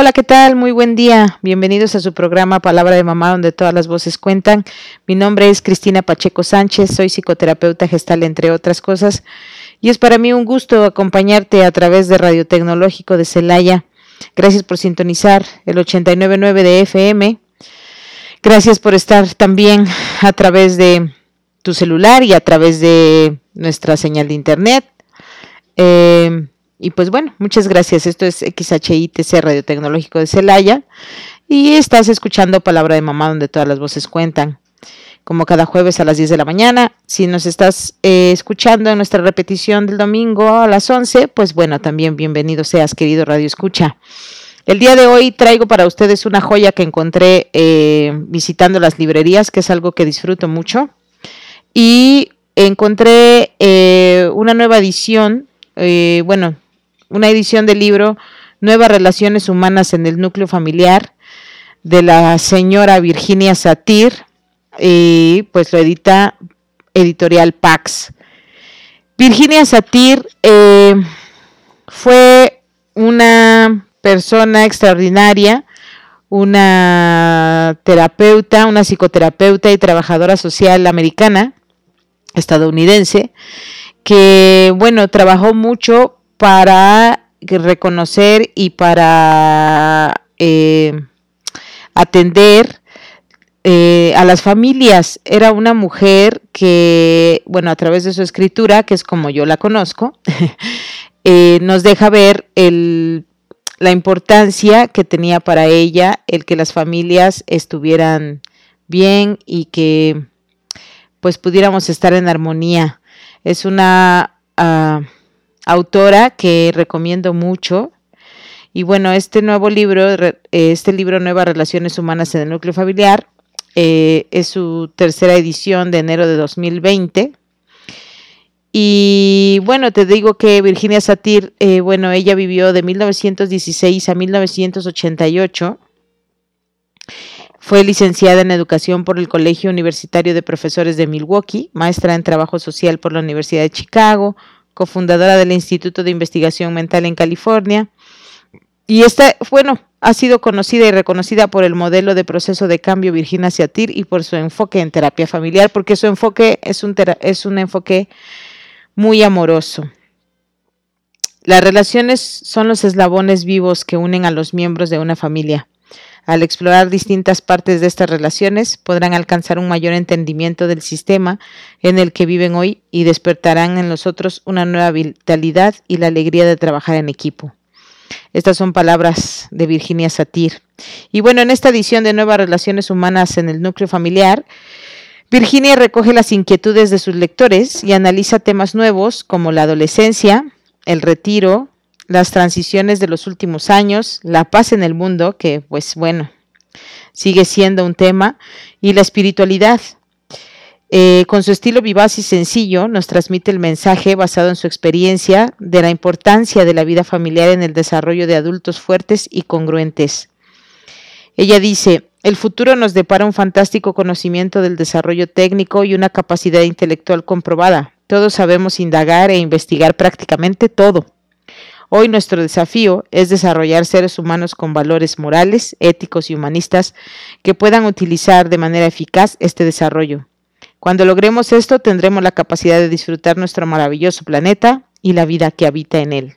Hola, ¿qué tal? Muy buen día. Bienvenidos a su programa Palabra de Mamá, donde todas las voces cuentan. Mi nombre es Cristina Pacheco Sánchez, soy psicoterapeuta gestal, entre otras cosas, y es para mí un gusto acompañarte a través de Radio Tecnológico de Celaya. Gracias por sintonizar el 899 de FM. Gracias por estar también a través de tu celular y a través de nuestra señal de internet. Eh, y pues bueno, muchas gracias. Esto es XHITC Radio Tecnológico de Celaya y estás escuchando Palabra de Mamá donde todas las voces cuentan. Como cada jueves a las 10 de la mañana. Si nos estás eh, escuchando en nuestra repetición del domingo a las 11, pues bueno, también bienvenido seas, querido Radio Escucha. El día de hoy traigo para ustedes una joya que encontré eh, visitando las librerías, que es algo que disfruto mucho. Y encontré eh, una nueva edición, bueno, una edición del libro Nuevas Relaciones Humanas en el Núcleo Familiar de la señora Virginia Satir y pues lo edita editorial Pax. Virginia Satir eh, fue una persona extraordinaria, una terapeuta, una psicoterapeuta y trabajadora social americana, estadounidense, que bueno, trabajó mucho para reconocer y para eh, atender eh, a las familias. Era una mujer que, bueno, a través de su escritura, que es como yo la conozco, eh, nos deja ver el, la importancia que tenía para ella el que las familias estuvieran bien y que pues pudiéramos estar en armonía. Es una... Ah, autora que recomiendo mucho. Y bueno, este nuevo libro, este libro Nuevas Relaciones Humanas en el Núcleo Familiar, eh, es su tercera edición de enero de 2020. Y bueno, te digo que Virginia Satir, eh, bueno, ella vivió de 1916 a 1988. Fue licenciada en educación por el Colegio Universitario de Profesores de Milwaukee, maestra en trabajo social por la Universidad de Chicago, cofundadora del Instituto de Investigación Mental en California. Y esta, bueno, ha sido conocida y reconocida por el modelo de proceso de cambio Virginia Satir y por su enfoque en terapia familiar, porque su enfoque es un, es un enfoque muy amoroso. Las relaciones son los eslabones vivos que unen a los miembros de una familia. Al explorar distintas partes de estas relaciones, podrán alcanzar un mayor entendimiento del sistema en el que viven hoy y despertarán en los otros una nueva vitalidad y la alegría de trabajar en equipo. Estas son palabras de Virginia Satir. Y bueno, en esta edición de Nuevas Relaciones Humanas en el Núcleo Familiar, Virginia recoge las inquietudes de sus lectores y analiza temas nuevos como la adolescencia, el retiro, las transiciones de los últimos años, la paz en el mundo, que pues bueno, sigue siendo un tema, y la espiritualidad. Eh, con su estilo vivaz y sencillo, nos transmite el mensaje basado en su experiencia de la importancia de la vida familiar en el desarrollo de adultos fuertes y congruentes. Ella dice, el futuro nos depara un fantástico conocimiento del desarrollo técnico y una capacidad intelectual comprobada. Todos sabemos indagar e investigar prácticamente todo. Hoy nuestro desafío es desarrollar seres humanos con valores morales, éticos y humanistas que puedan utilizar de manera eficaz este desarrollo. Cuando logremos esto, tendremos la capacidad de disfrutar nuestro maravilloso planeta y la vida que habita en él.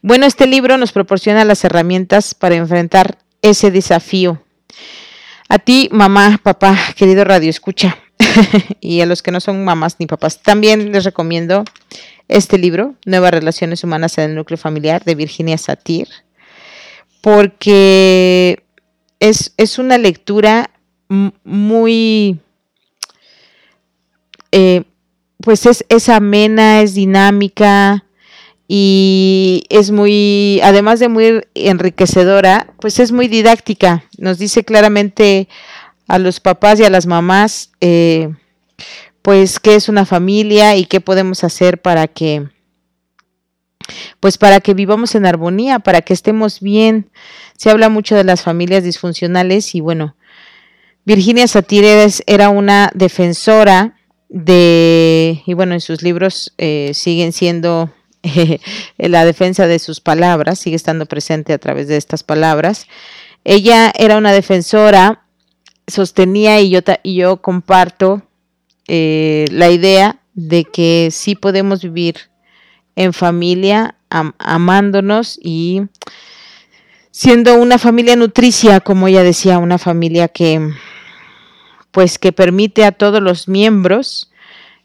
Bueno, este libro nos proporciona las herramientas para enfrentar ese desafío. A ti, mamá, papá, querido Radio Escucha, y a los que no son mamás ni papás, también les recomiendo este libro, Nuevas Relaciones Humanas en el Núcleo Familiar, de Virginia Satir, porque es, una lectura muy, eh, pues es, es, amena, es dinámica, y es muy, además de muy enriquecedora, pues es muy didáctica. Nos dice claramente a los papás y a las mamás, eh, pues qué es una familia y qué podemos hacer para que, pues para que vivamos en armonía, para que estemos bien. Se habla mucho de las familias disfuncionales y bueno, Virginia Satir era una defensora de, y bueno, en sus libros eh, siguen siendo la defensa de sus palabras, sigue estando presente a través de estas palabras. Ella era una defensora, sostenía y yo, y yo comparto eh, la idea de que sí podemos vivir en familia, amándonos y siendo una familia nutricia, como ella decía, una familia que pues que permite a todos los miembros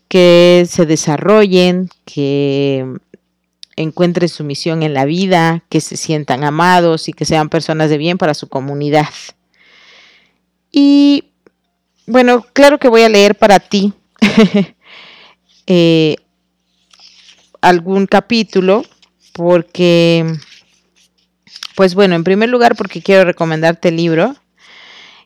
que se desarrollen, que encuentren su misión en la vida, que se sientan amados y que sean personas de bien para su comunidad. Y bueno, claro que voy a leer para ti eh, algún capítulo porque, pues bueno, en primer lugar porque quiero recomendarte el libro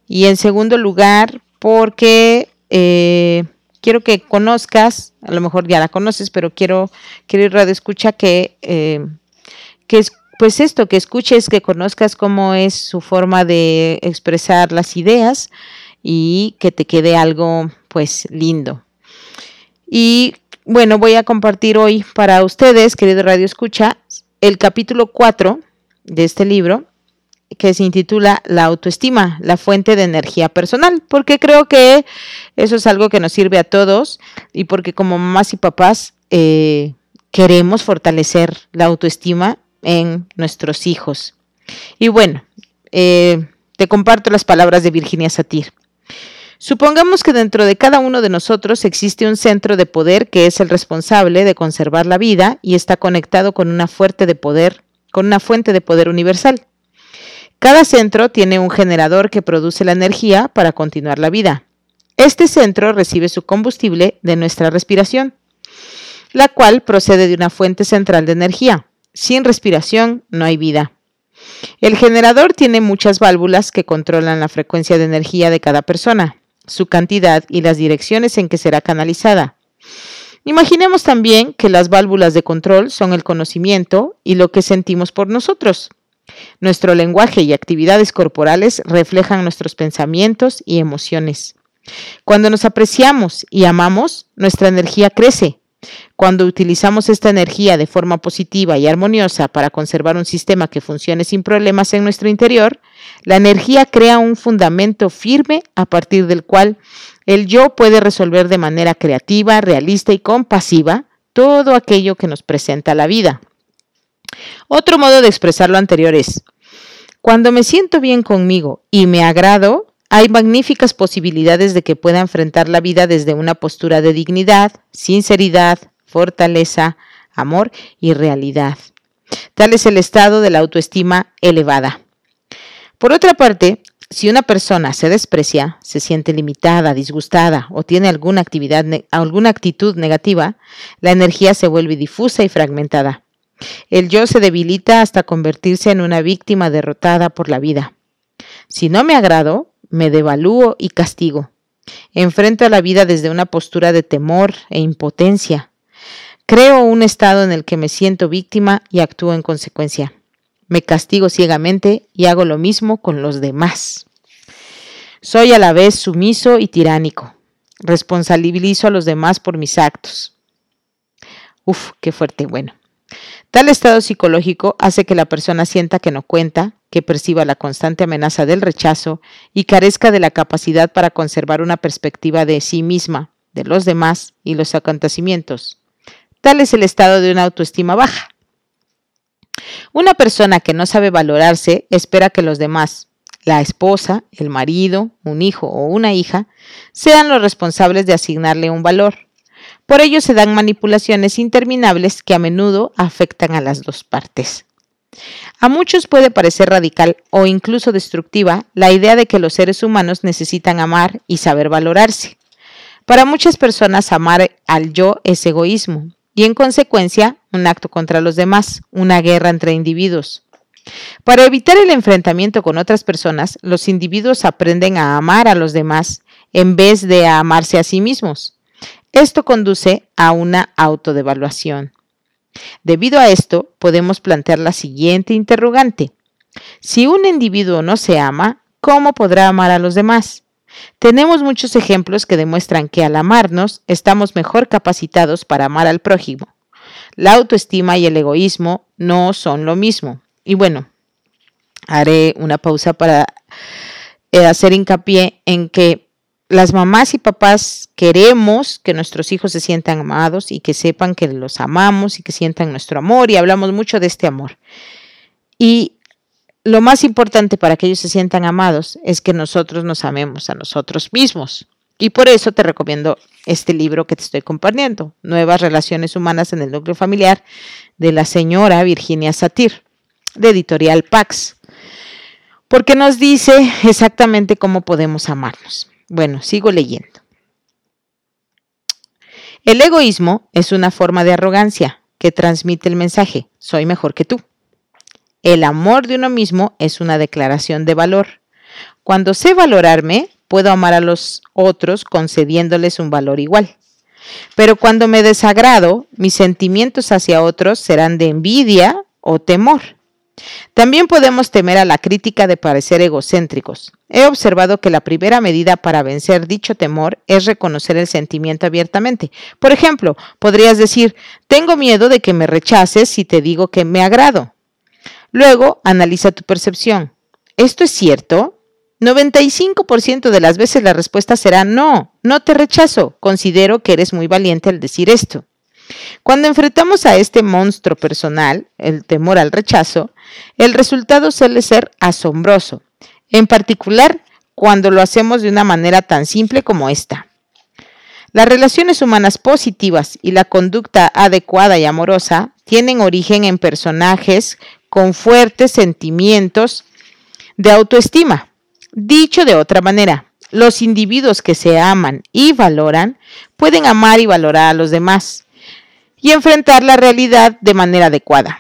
y en segundo lugar porque eh, quiero que conozcas, a lo mejor ya la conoces, pero quiero, quiero ir radio escucha que, eh, que es, pues esto, que escuches, que conozcas cómo es su forma de expresar las ideas y que te quede algo pues lindo. Y bueno, voy a compartir hoy para ustedes, querido Radio Escucha, el capítulo 4 de este libro, que se intitula La autoestima, la fuente de energía personal, porque creo que eso es algo que nos sirve a todos y porque como mamás y papás eh, queremos fortalecer la autoestima en nuestros hijos. Y bueno, eh, te comparto las palabras de Virginia Satir. Supongamos que dentro de cada uno de nosotros existe un centro de poder que es el responsable de conservar la vida y está conectado con una fuente de poder, con una fuente de poder universal. Cada centro tiene un generador que produce la energía para continuar la vida. Este centro recibe su combustible de nuestra respiración, la cual procede de una fuente central de energía. Sin respiración no hay vida. El generador tiene muchas válvulas que controlan la frecuencia de energía de cada persona, su cantidad y las direcciones en que será canalizada. Imaginemos también que las válvulas de control son el conocimiento y lo que sentimos por nosotros. Nuestro lenguaje y actividades corporales reflejan nuestros pensamientos y emociones. Cuando nos apreciamos y amamos, nuestra energía crece. Cuando utilizamos esta energía de forma positiva y armoniosa para conservar un sistema que funcione sin problemas en nuestro interior, la energía crea un fundamento firme a partir del cual el yo puede resolver de manera creativa, realista y compasiva todo aquello que nos presenta la vida. Otro modo de expresar lo anterior es, cuando me siento bien conmigo y me agrado, hay magníficas posibilidades de que pueda enfrentar la vida desde una postura de dignidad, sinceridad, fortaleza, amor y realidad. Tal es el estado de la autoestima elevada. Por otra parte, si una persona se desprecia, se siente limitada, disgustada o tiene alguna, actividad, alguna actitud negativa, la energía se vuelve difusa y fragmentada. El yo se debilita hasta convertirse en una víctima derrotada por la vida. Si no me agrado, me devalúo y castigo. Enfrento a la vida desde una postura de temor e impotencia. Creo un estado en el que me siento víctima y actúo en consecuencia. Me castigo ciegamente y hago lo mismo con los demás. Soy a la vez sumiso y tiránico. Responsabilizo a los demás por mis actos. Uf, qué fuerte, bueno. Tal estado psicológico hace que la persona sienta que no cuenta, que perciba la constante amenaza del rechazo y carezca de la capacidad para conservar una perspectiva de sí misma, de los demás y los acontecimientos. Tal es el estado de una autoestima baja. Una persona que no sabe valorarse espera que los demás, la esposa, el marido, un hijo o una hija, sean los responsables de asignarle un valor por ello se dan manipulaciones interminables que a menudo afectan a las dos partes. A muchos puede parecer radical o incluso destructiva la idea de que los seres humanos necesitan amar y saber valorarse. Para muchas personas amar al yo es egoísmo y en consecuencia un acto contra los demás, una guerra entre individuos. Para evitar el enfrentamiento con otras personas, los individuos aprenden a amar a los demás en vez de a amarse a sí mismos. Esto conduce a una autodevaluación. Debido a esto, podemos plantear la siguiente interrogante. Si un individuo no se ama, ¿cómo podrá amar a los demás? Tenemos muchos ejemplos que demuestran que al amarnos estamos mejor capacitados para amar al prójimo. La autoestima y el egoísmo no son lo mismo. Y bueno, haré una pausa para eh, hacer hincapié en que las mamás y papás queremos que nuestros hijos se sientan amados y que sepan que los amamos y que sientan nuestro amor y hablamos mucho de este amor. Y lo más importante para que ellos se sientan amados es que nosotros nos amemos a nosotros mismos. Y por eso te recomiendo este libro que te estoy compartiendo, Nuevas Relaciones Humanas en el Núcleo Familiar, de la señora Virginia Satir, de editorial Pax, porque nos dice exactamente cómo podemos amarnos. Bueno, sigo leyendo. El egoísmo es una forma de arrogancia que transmite el mensaje, soy mejor que tú. El amor de uno mismo es una declaración de valor. Cuando sé valorarme, puedo amar a los otros concediéndoles un valor igual. Pero cuando me desagrado, mis sentimientos hacia otros serán de envidia o temor. También podemos temer a la crítica de parecer egocéntricos. He observado que la primera medida para vencer dicho temor es reconocer el sentimiento abiertamente. Por ejemplo, podrías decir, tengo miedo de que me rechaces si te digo que me agrado. Luego, analiza tu percepción. ¿Esto es cierto? 95% de las veces la respuesta será no, no te rechazo, considero que eres muy valiente al decir esto. Cuando enfrentamos a este monstruo personal, el temor al rechazo, el resultado suele ser asombroso, en particular cuando lo hacemos de una manera tan simple como esta. Las relaciones humanas positivas y la conducta adecuada y amorosa tienen origen en personajes con fuertes sentimientos de autoestima. Dicho de otra manera, los individuos que se aman y valoran pueden amar y valorar a los demás y enfrentar la realidad de manera adecuada.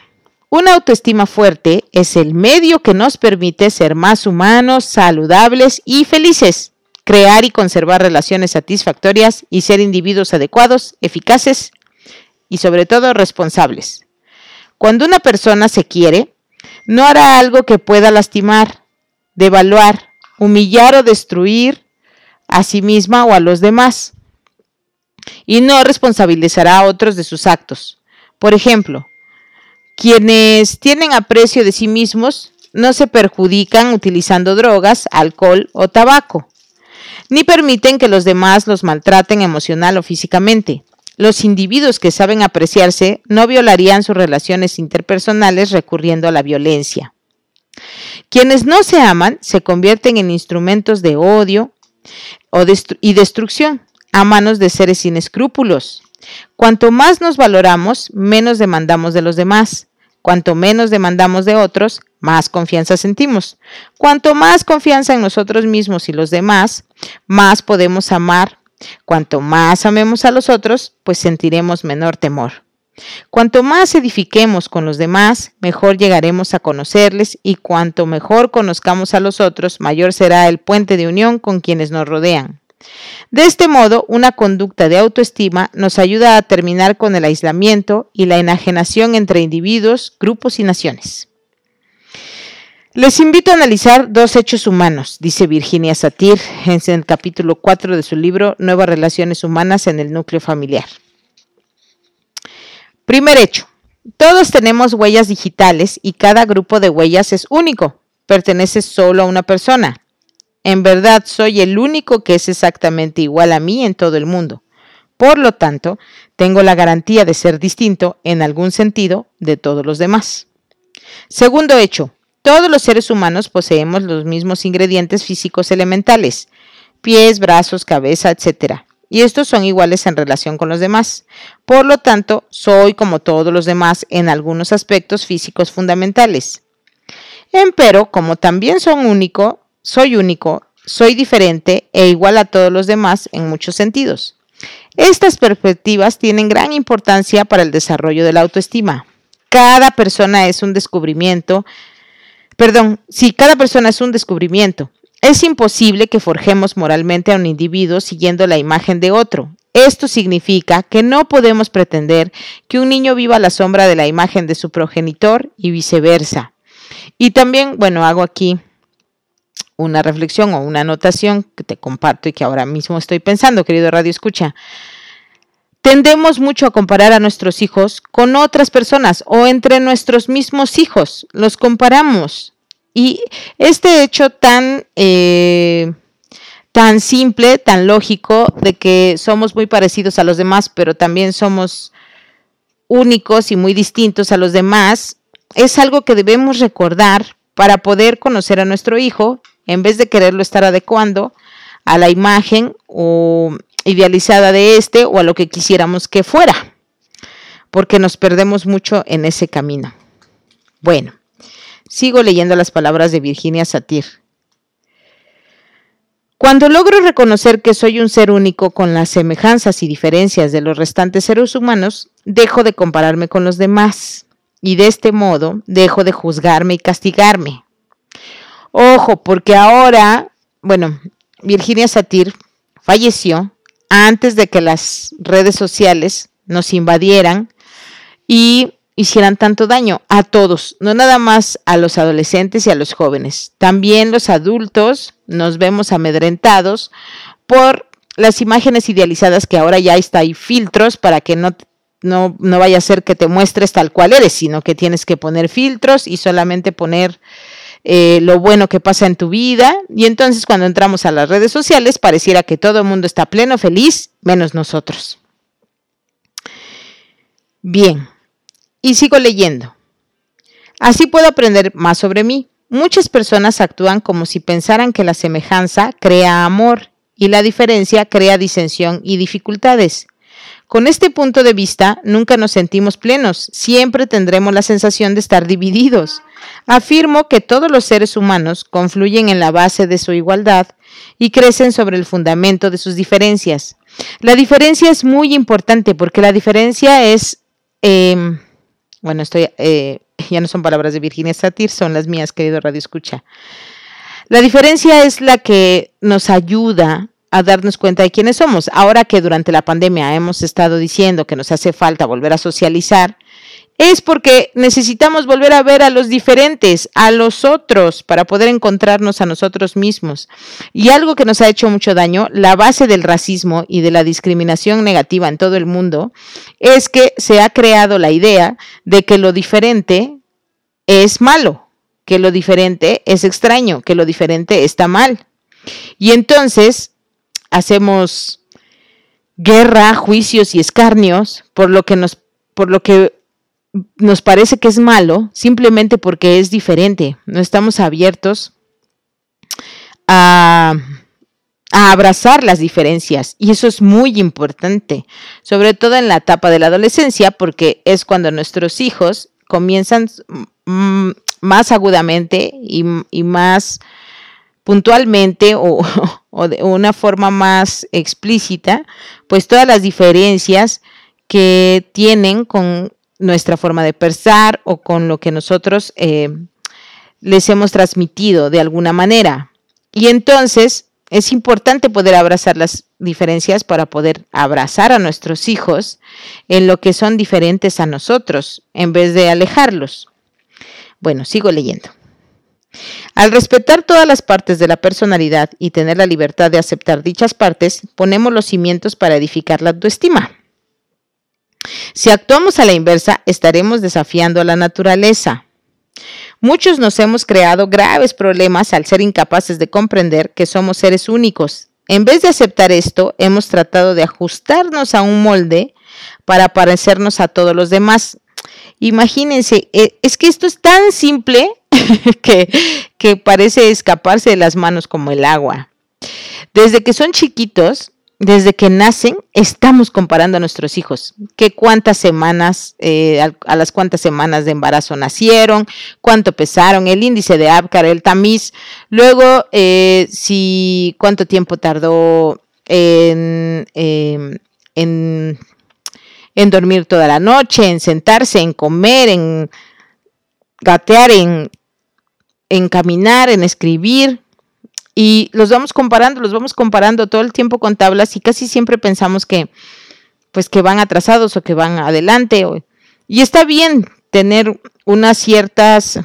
Una autoestima fuerte es el medio que nos permite ser más humanos, saludables y felices, crear y conservar relaciones satisfactorias y ser individuos adecuados, eficaces y sobre todo responsables. Cuando una persona se quiere, no hará algo que pueda lastimar, devaluar, humillar o destruir a sí misma o a los demás y no responsabilizará a otros de sus actos. Por ejemplo, quienes tienen aprecio de sí mismos no se perjudican utilizando drogas, alcohol o tabaco, ni permiten que los demás los maltraten emocional o físicamente. Los individuos que saben apreciarse no violarían sus relaciones interpersonales recurriendo a la violencia. Quienes no se aman se convierten en instrumentos de odio y destrucción a manos de seres sin escrúpulos. Cuanto más nos valoramos, menos demandamos de los demás. Cuanto menos demandamos de otros, más confianza sentimos. Cuanto más confianza en nosotros mismos y los demás, más podemos amar. Cuanto más amemos a los otros, pues sentiremos menor temor. Cuanto más edifiquemos con los demás, mejor llegaremos a conocerles y cuanto mejor conozcamos a los otros, mayor será el puente de unión con quienes nos rodean. De este modo, una conducta de autoestima nos ayuda a terminar con el aislamiento y la enajenación entre individuos, grupos y naciones. Les invito a analizar dos hechos humanos, dice Virginia Satir en el capítulo 4 de su libro Nuevas Relaciones Humanas en el Núcleo Familiar. Primer hecho. Todos tenemos huellas digitales y cada grupo de huellas es único, pertenece solo a una persona. En verdad soy el único que es exactamente igual a mí en todo el mundo. Por lo tanto, tengo la garantía de ser distinto en algún sentido de todos los demás. Segundo hecho, todos los seres humanos poseemos los mismos ingredientes físicos elementales, pies, brazos, cabeza, etc. Y estos son iguales en relación con los demás. Por lo tanto, soy como todos los demás en algunos aspectos físicos fundamentales. Empero, como también son único, soy único, soy diferente e igual a todos los demás en muchos sentidos. Estas perspectivas tienen gran importancia para el desarrollo de la autoestima. Cada persona es un descubrimiento, perdón, si cada persona es un descubrimiento. Es imposible que forjemos moralmente a un individuo siguiendo la imagen de otro. Esto significa que no podemos pretender que un niño viva a la sombra de la imagen de su progenitor y viceversa. Y también, bueno, hago aquí una reflexión o una anotación que te comparto y que ahora mismo estoy pensando, querido Radio Escucha. Tendemos mucho a comparar a nuestros hijos con otras personas o entre nuestros mismos hijos. Los comparamos. Y este hecho tan eh, tan simple, tan lógico, de que somos muy parecidos a los demás, pero también somos únicos y muy distintos a los demás, es algo que debemos recordar para poder conocer a nuestro hijo, en vez de quererlo estar adecuando a la imagen o idealizada de este o a lo que quisiéramos que fuera, porque nos perdemos mucho en ese camino. Bueno, sigo leyendo las palabras de Virginia Satir. Cuando logro reconocer que soy un ser único con las semejanzas y diferencias de los restantes seres humanos, dejo de compararme con los demás y de este modo dejo de juzgarme y castigarme. Ojo, porque ahora, bueno, Virginia Satir falleció antes de que las redes sociales nos invadieran y hicieran tanto daño a todos, no nada más a los adolescentes y a los jóvenes. También los adultos nos vemos amedrentados por las imágenes idealizadas que ahora ya está, hay filtros para que no, no, no vaya a ser que te muestres tal cual eres, sino que tienes que poner filtros y solamente poner eh, lo bueno que pasa en tu vida. Y entonces cuando entramos a las redes sociales pareciera que todo el mundo está pleno, feliz, menos nosotros. Bien, y sigo leyendo. Así puedo aprender más sobre mí. Muchas personas actúan como si pensaran que la semejanza crea amor y la diferencia crea disensión y dificultades. Con este punto de vista, nunca nos sentimos plenos, siempre tendremos la sensación de estar divididos. Afirmo que todos los seres humanos confluyen en la base de su igualdad y crecen sobre el fundamento de sus diferencias. La diferencia es muy importante porque la diferencia es... Em, bueno, estoy, eh, ya no son palabras de Virginia Satir, son las mías, querido Radio Escucha. La diferencia es la que nos ayuda a darnos cuenta de quiénes somos. Ahora que durante la pandemia hemos estado diciendo que nos hace falta volver a socializar, es porque necesitamos volver a ver a los diferentes, a los otros, para poder encontrarnos a nosotros mismos. Y algo que nos ha hecho mucho daño, la base del racismo y de la discriminación negativa en todo el mundo, es que se ha creado la idea de que lo diferente es malo, que lo diferente es extraño, que lo diferente está mal. Y entonces hacemos guerra, juicios y escarnios por lo que nos por lo que nos parece que es malo simplemente porque es diferente. No estamos abiertos a, abrazar las diferencias y eso es muy importante, sobre todo en la etapa de la adolescencia, porque es cuando nuestros hijos comienzan más agudamente y, más puntualmente o, o, de una forma más explícita, pues todas las diferencias que tienen con nuestra forma de pensar o con lo que nosotros eh, les hemos transmitido de alguna manera. Y entonces es importante poder abrazar las diferencias para poder abrazar a nuestros hijos en lo que son diferentes a nosotros, en vez de alejarlos. Bueno, sigo leyendo. Al respetar todas las partes de la personalidad y tener la libertad de aceptar dichas partes, ponemos los cimientos para edificar la autoestima. Si actuamos a la inversa, estaremos desafiando a la naturaleza. Muchos nos hemos creado graves problemas al ser incapaces de comprender que somos seres únicos. En vez de aceptar esto, hemos tratado de ajustarnos a un molde para parecernos a todos los demás. Imagínense, eh, es que esto es tan simple que, que parece escaparse de las manos como el agua. Desde que son chiquitos, desde que nacen, estamos comparando a nuestros hijos, que cuántas semanas, eh, a, las cuántas semanas de embarazo nacieron, cuánto pesaron, el índice de Apgar, el tamiz, luego eh, si cuánto tiempo tardó en, em, en, en dormir toda la noche, en sentarse, en comer, en gatear, en, en caminar, en escribir. Y los vamos comparando, los vamos comparando todo el tiempo con tablas y casi siempre pensamos que, pues que van atrasados o que van adelante. y está bien tener unas ciertas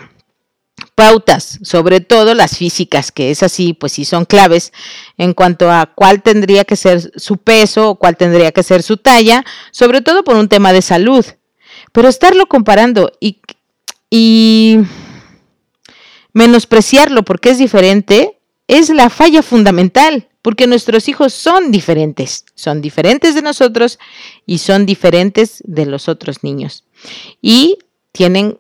pautas, sobre todo las físicas, que es así, pues sí son claves en cuanto a cuál tendría que ser su peso o cuál tendría que ser su talla, sobre todo por un tema de salud. Pero estarlo comparando y, y menospreciarlo porque es diferente es la falla fundamental, porque nuestros hijos son diferentes, son diferentes de nosotros y son diferentes de los otros niños. Y tienen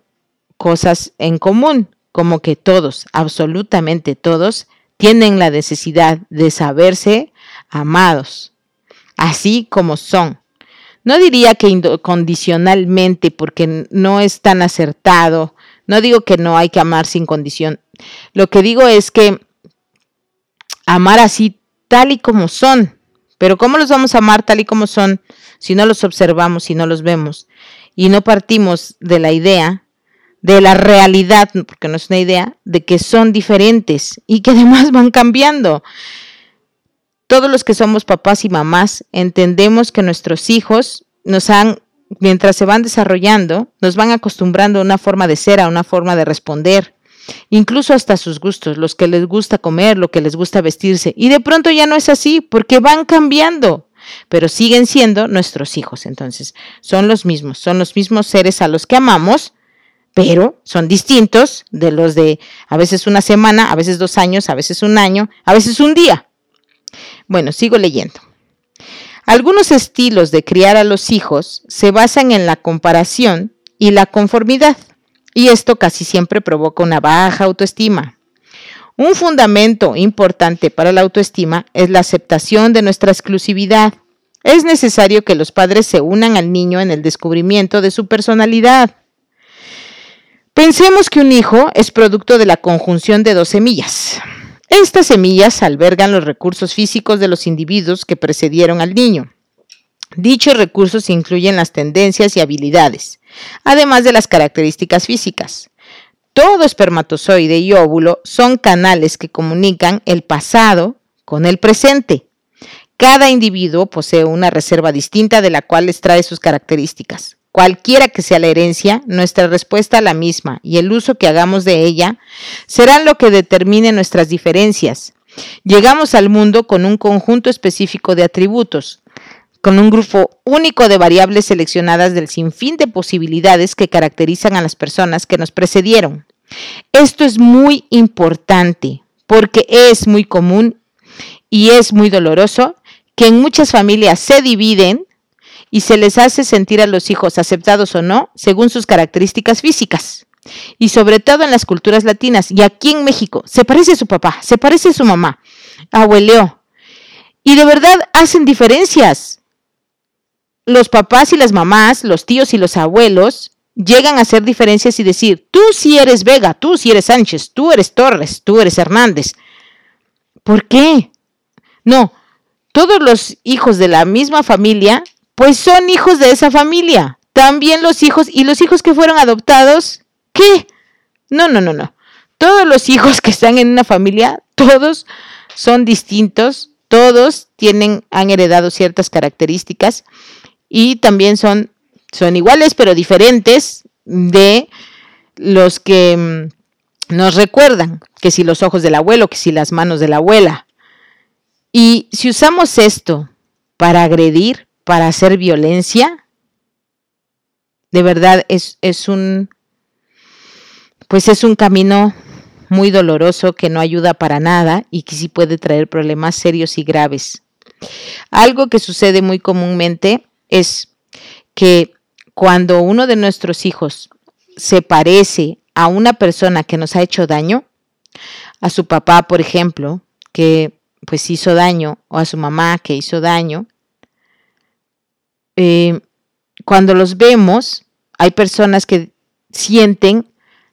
cosas en común, como que todos, absolutamente todos, tienen la necesidad de saberse amados, así como son. No diría que incondicionalmente, porque no es tan acertado. No digo que no hay que amar sin condición. Lo que digo es que amar así tal y como son. Pero ¿cómo los vamos a amar tal y como son si no los observamos, si no los vemos? Y no partimos de la idea, de la realidad, porque no es una idea, de que son diferentes y que además van cambiando. Todos los que somos papás y mamás entendemos que nuestros hijos nos han, mientras se van desarrollando, nos van acostumbrando a una forma de ser, a una forma de responder, incluso hasta sus gustos, los que les gusta comer, lo que les gusta vestirse. Y de pronto ya no es así, porque van cambiando, pero siguen siendo nuestros hijos. Entonces, son los mismos, son los mismos seres a los que amamos, pero son distintos de los de a veces una semana, a veces dos años, a veces un año, a veces un día. Bueno, sigo leyendo. Algunos estilos de criar a los hijos se basan en la comparación y la conformidad y esto casi siempre provoca una baja autoestima. Un fundamento importante para la autoestima es la aceptación de nuestra exclusividad. Es necesario que los padres se unan al niño en el descubrimiento de su personalidad. Pensemos que un hijo es producto de la conjunción de dos semillas. Estas semillas albergan los recursos físicos de los individuos que precedieron al niño. Dichos recursos incluyen las tendencias y habilidades, además de las características físicas. Todo espermatozoide y óvulo son canales que comunican el pasado con el presente. Cada individuo posee una reserva distinta de la cual extrae sus características. Cualquiera que sea la herencia, nuestra respuesta a la misma y el uso que hagamos de ella serán lo que determine nuestras diferencias. Llegamos al mundo con un conjunto específico de atributos, con un grupo único de variables seleccionadas del sinfín de posibilidades que caracterizan a las personas que nos precedieron. Esto es muy importante porque es muy común y es muy doloroso que en muchas familias se dividen y se les hace sentir a los hijos aceptados o no según sus características físicas. Y sobre todo en las culturas latinas y aquí en México, se parece a su papá, se parece a su mamá, abueleó. Y de verdad hacen diferencias los papás y las mamás, los tíos y los abuelos llegan a hacer diferencias y decir, tú sí eres Vega, tú sí eres Sánchez, tú eres Torres, tú eres Hernández. ¿Por qué? No, todos los hijos de la misma familia, pues son hijos de esa familia. También los hijos, y los hijos que fueron adoptados, ¿qué? No, no, no, no. Todos los hijos que están en una familia, todos son distintos, todos tienen, han heredado ciertas características y también son, son iguales pero diferentes de los que mm, nos recuerdan, que si los ojos del abuelo, que si las manos de la abuela. Y si usamos esto para agredir, para hacer violencia, de verdad es, es un, pues es un camino muy doloroso que no ayuda para nada y que sí puede traer problemas serios y graves. Algo que sucede muy comúnmente es que cuando uno de nuestros hijos se parece a una persona que nos ha hecho daño, a su papá, por ejemplo, que pues hizo daño, o a su mamá que hizo daño, eh, cuando los vemos, hay personas que sienten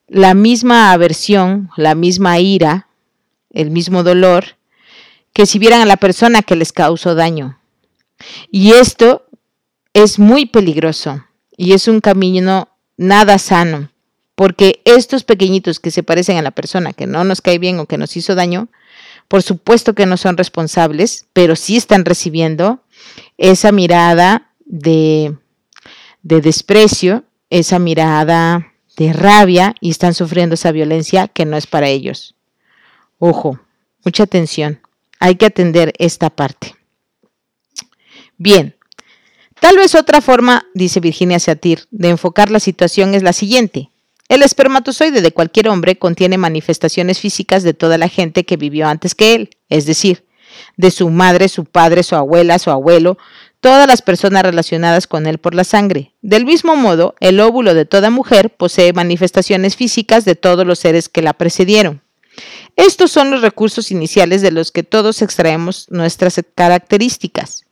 la misma aversión, la misma ira, el mismo dolor, que si vieran a la persona que les causó daño. Y esto es muy peligroso y es un camino nada sano, porque estos pequeñitos que se parecen a la persona que no nos cae bien o que nos hizo daño, por supuesto que no son responsables, pero sí están recibiendo esa mirada de, de desprecio, esa mirada de rabia y están sufriendo esa violencia que no es para ellos. Ojo, mucha atención. Hay que atender esta parte. Bien, tal vez otra forma, dice Virginia Satir, de enfocar la situación es la siguiente. El espermatozoide de cualquier hombre contiene manifestaciones físicas de toda la gente que vivió antes que él, es decir, de su madre, su padre, su abuela, su abuelo, todas las personas relacionadas con él por la sangre. Del mismo modo, el óvulo de toda mujer posee manifestaciones físicas de todos los seres que la precedieron. Estos son los recursos iniciales de los que todos extraemos nuestras características.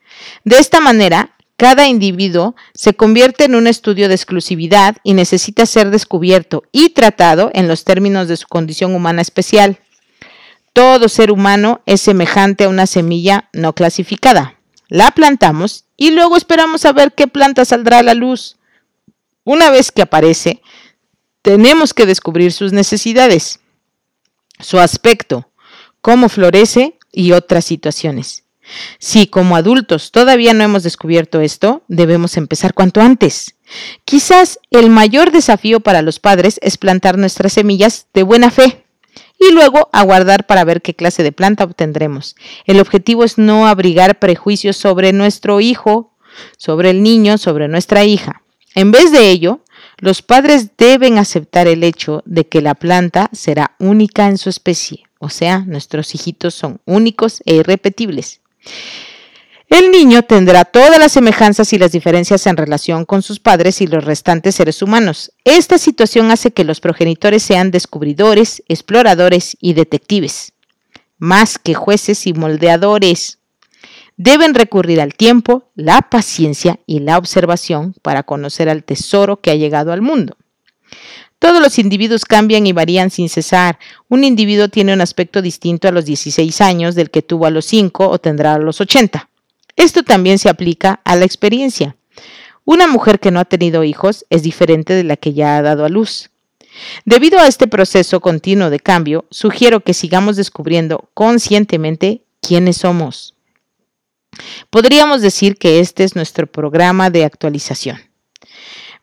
De esta manera, cada individuo se convierte en un estudio de exclusividad y necesita ser descubierto y tratado en los términos de su condición humana especial. Todo ser humano es semejante a una semilla no clasificada. La plantamos y luego esperamos a ver qué planta saldrá a la luz. Una vez que aparece, tenemos que descubrir sus necesidades, su aspecto, cómo florece y otras situaciones. Si como adultos todavía no hemos descubierto esto, debemos empezar cuanto antes. Quizás el mayor desafío para los padres es plantar nuestras semillas de buena fe y luego aguardar para ver qué clase de planta obtendremos. El objetivo es no abrigar prejuicios sobre nuestro hijo, sobre el niño, sobre nuestra hija. En vez de ello, los padres deben aceptar el hecho de que la planta será única en su especie, o sea, nuestros hijitos son únicos e irrepetibles. El niño tendrá todas las semejanzas y las diferencias en relación con sus padres y los restantes seres humanos. Esta situación hace que los progenitores sean descubridores, exploradores y detectives, más que jueces y moldeadores. Deben recurrir al tiempo, la paciencia y la observación para conocer al tesoro que ha llegado al mundo. Todos los individuos cambian y varían sin cesar. Un individuo tiene un aspecto distinto a los 16 años del que tuvo a los 5 o tendrá a los 80. Esto también se aplica a la experiencia. Una mujer que no ha tenido hijos es diferente de la que ya ha dado a luz. Debido a este proceso continuo de cambio, sugiero que sigamos descubriendo conscientemente quiénes somos. Podríamos decir que este es nuestro programa de actualización.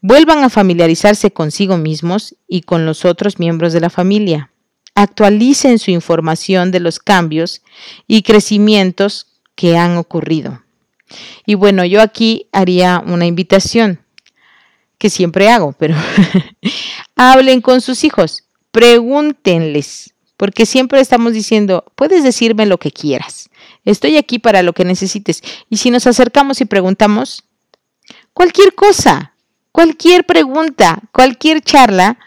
Vuelvan a familiarizarse consigo mismos y con los otros miembros de la familia. Actualicen su información de los cambios y crecimientos que han ocurrido. Y bueno, yo aquí haría una invitación que siempre hago, pero hablen con sus hijos, pregúntenles, porque siempre estamos diciendo, puedes decirme lo que quieras, estoy aquí para lo que necesites. Y si nos acercamos y preguntamos, cualquier cosa, Cualquier pregunta, cualquier charla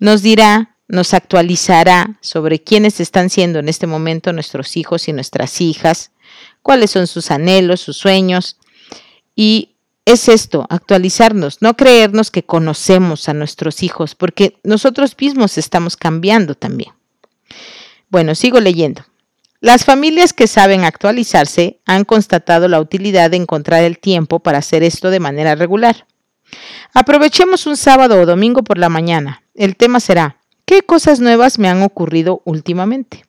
nos dirá, nos actualizará sobre quiénes están siendo en este momento nuestros hijos y nuestras hijas, cuáles son sus anhelos, sus sueños. Y es esto, actualizarnos, no creernos que conocemos a nuestros hijos, porque nosotros mismos estamos cambiando también. Bueno, sigo leyendo. Las familias que saben actualizarse han constatado la utilidad de encontrar el tiempo para hacer esto de manera regular. Aprovechemos un sábado o domingo por la mañana. El tema será, ¿qué cosas nuevas me han ocurrido últimamente?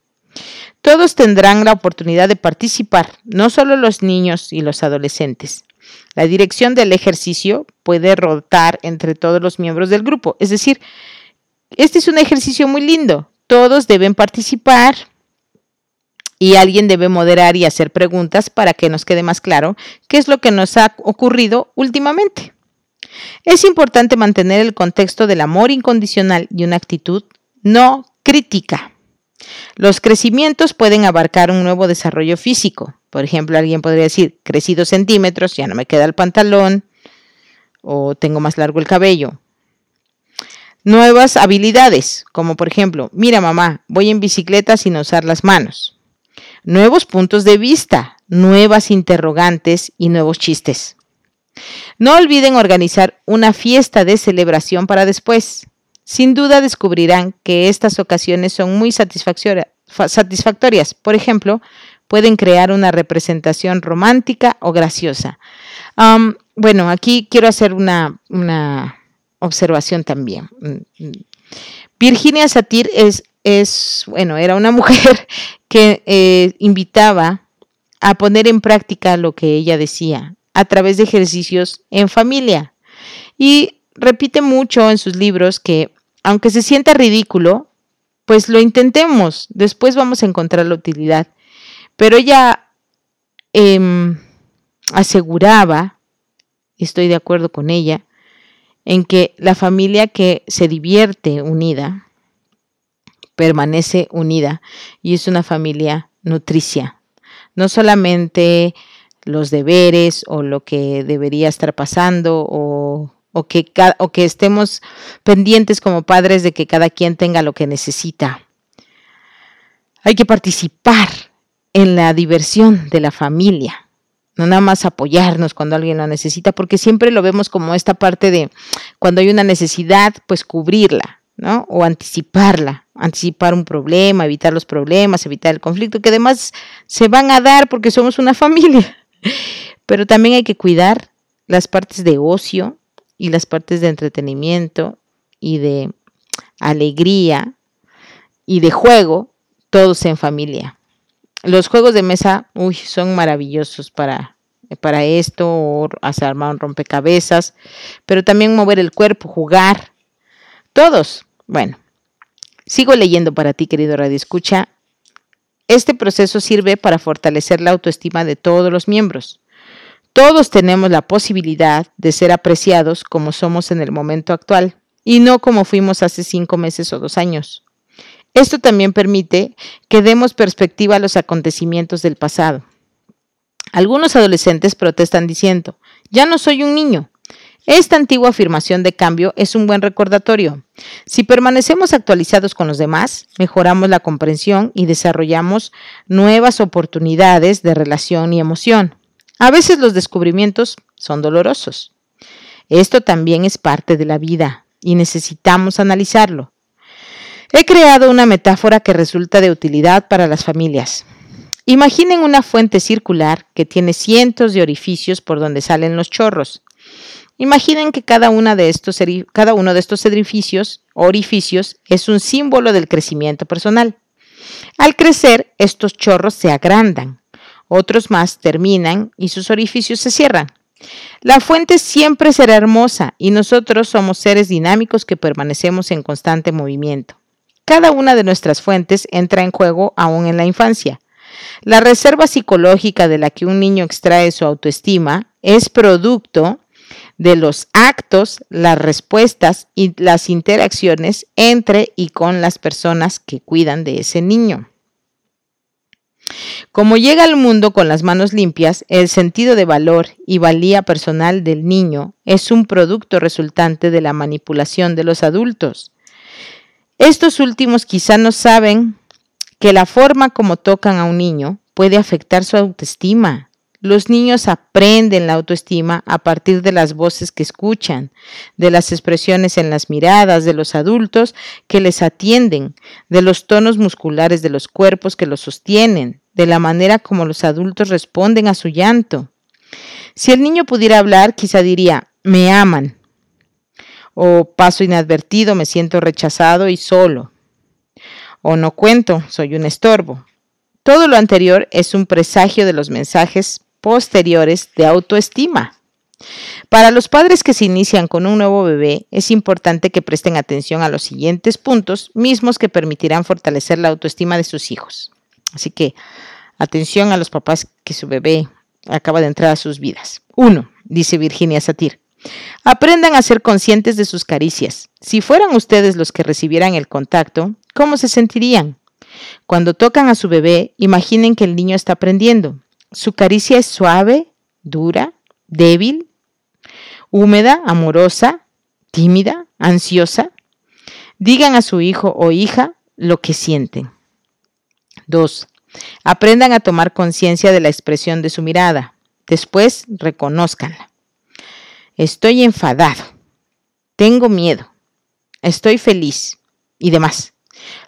Todos tendrán la oportunidad de participar, no solo los niños y los adolescentes. La dirección del ejercicio puede rotar entre todos los miembros del grupo. Es decir, este es un ejercicio muy lindo. Todos deben participar y alguien debe moderar y hacer preguntas para que nos quede más claro qué es lo que nos ha ocurrido últimamente. Es importante mantener el contexto del amor incondicional y una actitud no crítica. Los crecimientos pueden abarcar un nuevo desarrollo físico. Por ejemplo, alguien podría decir, crecí dos centímetros, ya no me queda el pantalón, o tengo más largo el cabello. Nuevas habilidades, como por ejemplo, mira mamá, voy en bicicleta sin usar las manos. Nuevos puntos de vista, nuevas interrogantes y nuevos chistes. No olviden organizar una fiesta de celebración para después. Sin duda descubrirán que estas ocasiones son muy satisfactorias. Por ejemplo, pueden crear una representación romántica o graciosa. bueno, aquí quiero hacer una, observación también. Virginia Satir es, es, bueno, era una mujer que eh, invitaba a poner en práctica lo que ella decía a través de ejercicios en familia. Y repite mucho en sus libros que, aunque se sienta ridículo, pues lo intentemos, después vamos a encontrar la utilidad. Pero ella em, aseguraba, y estoy de acuerdo con ella, en que la familia que se divierte unida permanece unida y es una familia nutricia. No solamente los deberes o lo que debería estar pasando o, que, o que estemos pendientes como padres de que cada quien tenga lo que necesita. Hay que participar en la diversión de la familia, no nada más apoyarnos cuando alguien lo necesita, porque siempre lo vemos como esta parte de cuando hay una necesidad, pues cubrirla, ¿no? O anticiparla, anticipar un problema, evitar los problemas, evitar el conflicto, que además se van a dar porque somos una familia. Pero también hay que cuidar las partes de ocio y las partes de entretenimiento y de alegría y de juego, todos en familia. Los juegos de mesa, uy, son maravillosos para, para esto, o hacer armar un rompecabezas, pero también mover el cuerpo, jugar, todos. Bueno, sigo leyendo para ti, querido Radio Escucha, este proceso sirve para fortalecer la autoestima de todos los miembros. Todos tenemos la posibilidad de ser apreciados como somos en el momento actual y no como fuimos hace cinco meses o dos años. Esto también permite que demos perspectiva a los acontecimientos del pasado. Algunos adolescentes protestan diciendo, ya no soy un niño, esta antigua afirmación de cambio es un buen recordatorio. Si permanecemos actualizados con los demás, mejoramos la comprensión y desarrollamos nuevas oportunidades de relación y emoción. A veces los descubrimientos son dolorosos. Esto también es parte de la vida y necesitamos analizarlo. He creado una metáfora que resulta de utilidad para las familias. Imaginen una fuente circular que tiene cientos de orificios por donde salen los chorros. Imaginen que cada, una de estos, cada uno de estos edificios, orificios es un símbolo del crecimiento personal. Al crecer, estos chorros se agrandan, otros más terminan y sus orificios se cierran. La fuente siempre será hermosa y nosotros somos seres dinámicos que permanecemos en constante movimiento. Cada una de nuestras fuentes entra en juego aún en la infancia. La reserva psicológica de la que un niño extrae su autoestima es producto de los actos, las respuestas y las interacciones entre y con las personas que cuidan de ese niño. Como llega al mundo con las manos limpias, el sentido de valor y valía personal del niño es un producto resultante de la manipulación de los adultos. Estos últimos quizá no saben que la forma como tocan a un niño puede afectar su autoestima, los niños aprenden la autoestima a partir de las voces que escuchan, de las expresiones en las miradas de los adultos que les atienden, de los tonos musculares de los cuerpos que los sostienen, de la manera como los adultos responden a su llanto. Si el niño pudiera hablar, quizá diría, me aman, o paso inadvertido, me siento rechazado y solo, o no cuento, soy un estorbo. Todo lo anterior es un presagio de los mensajes posteriores de autoestima. Para los padres que se inician con un nuevo bebé, es importante que presten atención a los siguientes puntos, mismos que permitirán fortalecer la autoestima de sus hijos. Así que, atención a los papás que su bebé acaba de entrar a sus vidas. Uno, dice Virginia Satir, aprendan a ser conscientes de sus caricias. Si fueran ustedes los que recibieran el contacto, ¿cómo se sentirían? Cuando tocan a su bebé, imaginen que el niño está aprendiendo. Su caricia es suave, dura, débil, húmeda, amorosa, tímida, ansiosa. Digan a su hijo o hija lo que sienten. 2. Aprendan a tomar conciencia de la expresión de su mirada. Después, reconózcanla. Estoy enfadado. Tengo miedo. Estoy feliz. Y demás.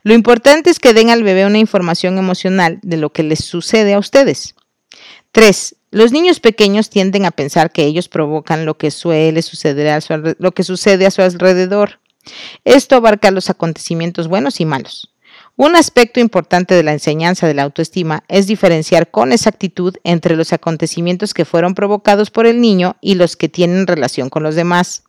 Lo importante es que den al bebé una información emocional de lo que les sucede a ustedes. 3. Los niños pequeños tienden a pensar que ellos provocan lo que suele suceder a su, lo que sucede a su alrededor. Esto abarca los acontecimientos buenos y malos. Un aspecto importante de la enseñanza de la autoestima es diferenciar con exactitud entre los acontecimientos que fueron provocados por el niño y los que tienen relación con los demás.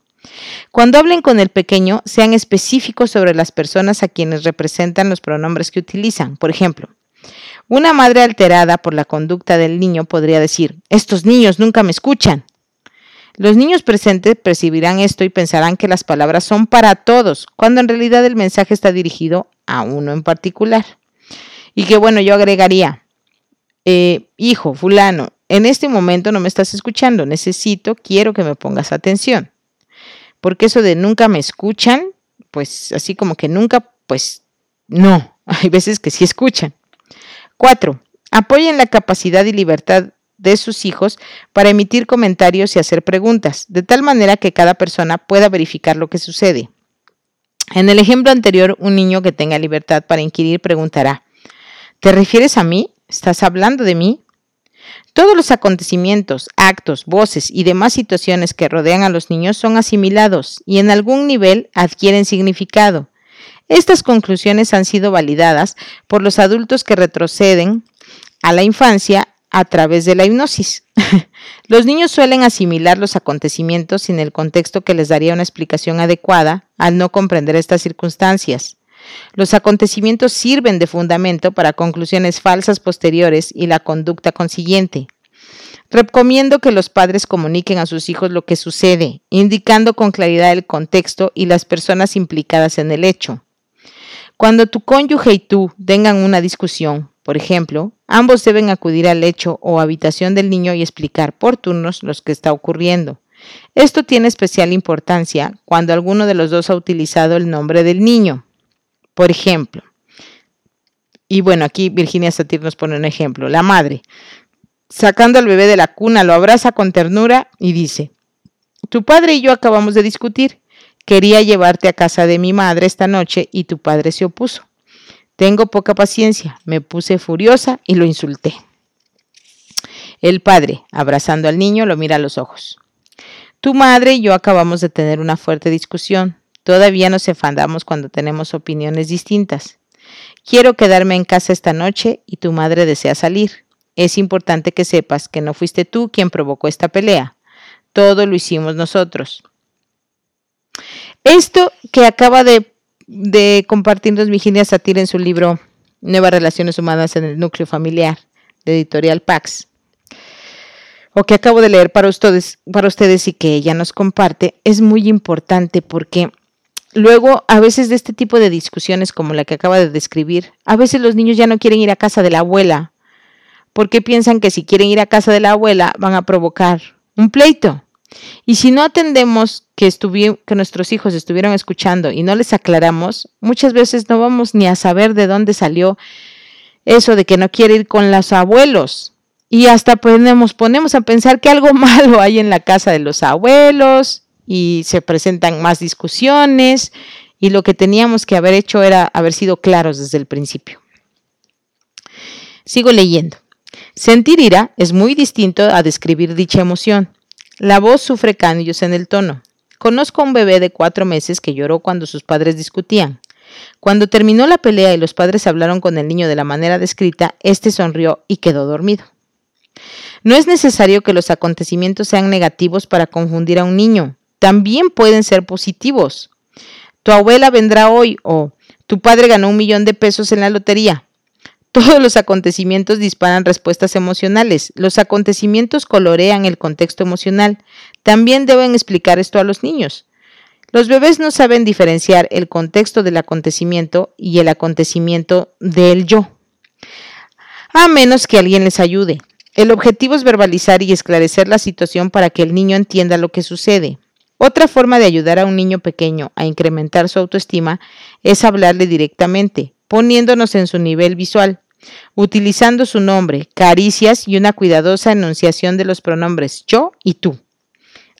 Cuando hablen con el pequeño, sean específicos sobre las personas a quienes representan los pronombres que utilizan. Por ejemplo, una madre alterada por la conducta del niño podría decir, estos niños nunca me escuchan. Los niños presentes percibirán esto y pensarán que las palabras son para todos, cuando en realidad el mensaje está dirigido a uno en particular. Y que bueno, yo agregaría, eh, hijo, fulano, en este momento no me estás escuchando, necesito, quiero que me pongas atención. Porque eso de nunca me escuchan, pues así como que nunca, pues no, hay veces que sí escuchan. Cuatro, apoyen la capacidad y libertad de sus hijos para emitir comentarios y hacer preguntas, de tal manera que cada persona pueda verificar lo que sucede. En el ejemplo anterior, un niño que tenga libertad para inquirir preguntará, ¿te refieres a mí? ¿Estás hablando de mí? Todos los acontecimientos, actos, voces y demás situaciones que rodean a los niños son asimilados y en algún nivel adquieren significado. Estas conclusiones han sido validadas por los adultos que retroceden a la infancia a través de la hipnosis. los niños suelen asimilar los acontecimientos sin el contexto que les daría una explicación adecuada al no comprender estas circunstancias. Los acontecimientos sirven de fundamento para conclusiones falsas posteriores y la conducta consiguiente. Recomiendo que los padres comuniquen a sus hijos lo que sucede, indicando con claridad el contexto y las personas implicadas en el hecho. Cuando tu cónyuge y tú tengan una discusión, por ejemplo, ambos deben acudir al lecho o habitación del niño y explicar por turnos lo que está ocurriendo. Esto tiene especial importancia cuando alguno de los dos ha utilizado el nombre del niño. Por ejemplo, y bueno, aquí Virginia Satir nos pone un ejemplo. La madre, sacando al bebé de la cuna, lo abraza con ternura y dice, tu padre y yo acabamos de discutir. Quería llevarte a casa de mi madre esta noche y tu padre se opuso. Tengo poca paciencia, me puse furiosa y lo insulté. El padre, abrazando al niño, lo mira a los ojos. Tu madre y yo acabamos de tener una fuerte discusión. Todavía nos enfadamos cuando tenemos opiniones distintas. Quiero quedarme en casa esta noche y tu madre desea salir. Es importante que sepas que no fuiste tú quien provocó esta pelea. Todo lo hicimos nosotros. Esto que acaba de, compartirnos Virginia Satir en su libro Nuevas Relaciones Humanas en el Núcleo Familiar, de Editorial Pax, o que acabo de leer para ustedes, para ustedes y que ella nos comparte, es muy importante porque luego a veces de este tipo de discusiones como la que acaba de describir, a veces los niños ya no quieren ir a casa de la abuela porque piensan que si quieren ir a casa de la abuela van a provocar un pleito. Y si no atendemos que, que nuestros hijos estuvieron escuchando y no les aclaramos, muchas veces no vamos ni a saber de dónde salió eso de que no quiere ir con los abuelos. Y hasta ponemos, ponemos a pensar que algo malo hay en la casa de los abuelos y se presentan más discusiones y lo que teníamos que haber hecho era haber sido claros desde el principio. Sigo leyendo. Sentir ira es muy distinto a describir dicha emoción. La voz sufre cambios en el tono. Conozco a un bebé de cuatro meses que lloró cuando sus padres discutían. Cuando terminó la pelea y los padres hablaron con el niño de la manera descrita, éste sonrió y quedó dormido. No es necesario que los acontecimientos sean negativos para confundir a un niño. También pueden ser positivos. Tu abuela vendrá hoy o tu padre ganó un millón de pesos en la lotería. Todos los acontecimientos disparan respuestas emocionales. Los acontecimientos colorean el contexto emocional. También deben explicar esto a los niños. Los bebés no saben diferenciar el contexto del acontecimiento y el acontecimiento del yo, a menos que alguien les ayude. El objetivo es verbalizar y esclarecer la situación para que el niño entienda lo que sucede. Otra forma de ayudar a un niño pequeño a incrementar su autoestima es hablarle directamente, poniéndonos en su nivel visual, utilizando su nombre, caricias y una cuidadosa enunciación de los pronombres yo y tú.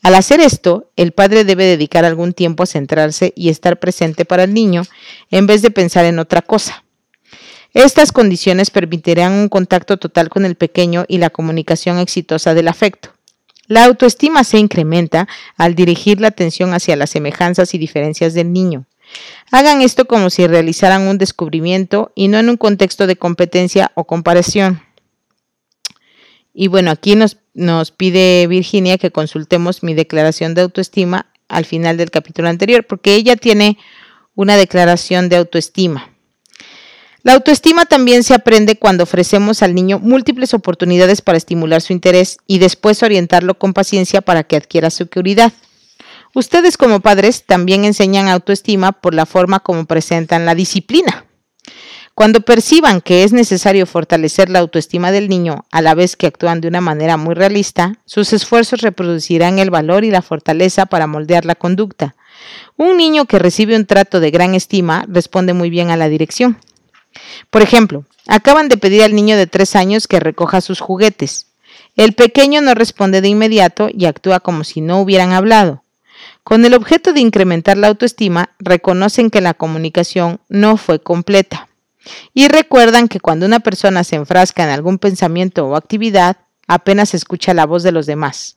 Al hacer esto, el padre debe dedicar algún tiempo a centrarse y estar presente para el niño en vez de pensar en otra cosa. Estas condiciones permitirán un contacto total con el pequeño y la comunicación exitosa del afecto. La autoestima se incrementa al dirigir la atención hacia las semejanzas y diferencias del niño. Hagan esto como si realizaran un descubrimiento y no en un contexto de competencia o comparación. Y bueno, aquí nos, nos pide Virginia que consultemos mi declaración de autoestima al final del capítulo anterior, porque ella tiene una declaración de autoestima. La autoestima también se aprende cuando ofrecemos al niño múltiples oportunidades para estimular su interés y después orientarlo con paciencia para que adquiera seguridad. Ustedes como padres también enseñan autoestima por la forma como presentan la disciplina. Cuando perciban que es necesario fortalecer la autoestima del niño a la vez que actúan de una manera muy realista, sus esfuerzos reproducirán el valor y la fortaleza para moldear la conducta. Un niño que recibe un trato de gran estima responde muy bien a la dirección. Por ejemplo, acaban de pedir al niño de tres años que recoja sus juguetes. El pequeño no responde de inmediato y actúa como si no hubieran hablado. Con el objeto de incrementar la autoestima, reconocen que la comunicación no fue completa. Y recuerdan que cuando una persona se enfrasca en algún pensamiento o actividad, apenas escucha la voz de los demás.